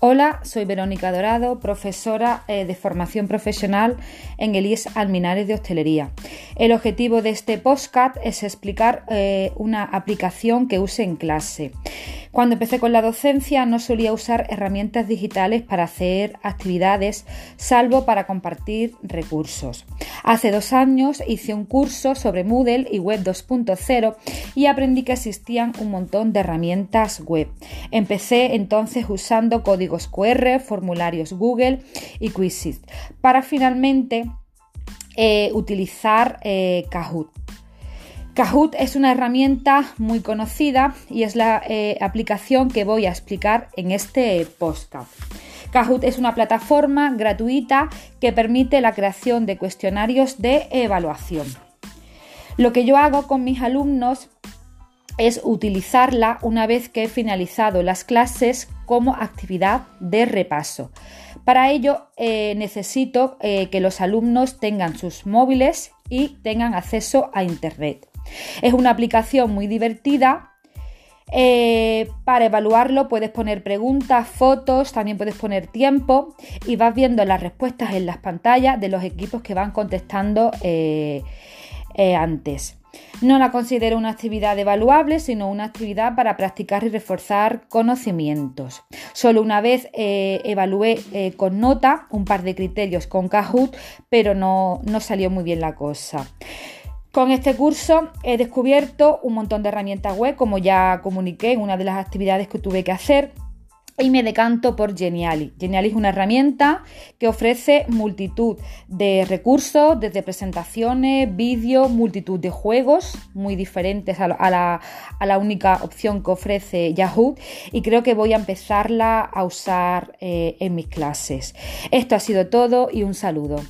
Hola, soy Verónica Dorado, profesora eh, de formación profesional en el IES Alminares de Hostelería. El objetivo de este podcast es explicar eh, una aplicación que use en clase. Cuando empecé con la docencia no solía usar herramientas digitales para hacer actividades, salvo para compartir recursos. Hace dos años hice un curso sobre Moodle y Web 2.0 y aprendí que existían un montón de herramientas web. Empecé entonces usando códigos QR, formularios Google y Quizzes para finalmente eh, utilizar eh, Kahoot. Kahoot es una herramienta muy conocida y es la eh, aplicación que voy a explicar en este podcast. Kahoot es una plataforma gratuita que permite la creación de cuestionarios de evaluación. Lo que yo hago con mis alumnos es utilizarla una vez que he finalizado las clases como actividad de repaso. Para ello eh, necesito eh, que los alumnos tengan sus móviles y tengan acceso a Internet. Es una aplicación muy divertida. Eh, para evaluarlo puedes poner preguntas, fotos, también puedes poner tiempo y vas viendo las respuestas en las pantallas de los equipos que van contestando eh, eh, antes. No la considero una actividad evaluable, sino una actividad para practicar y reforzar conocimientos. Solo una vez evalué con nota un par de criterios con Kahoot, pero no, no salió muy bien la cosa. Con este curso he descubierto un montón de herramientas web, como ya comuniqué en una de las actividades que tuve que hacer, y me decanto por Geniali. Geniali es una herramienta que ofrece multitud de recursos, desde presentaciones, vídeos, multitud de juegos muy diferentes a la, única opción que ofrece Yahoo y creo que voy a empezarla a usar eh, en mis clases. Esto ha sido todo y un saludo.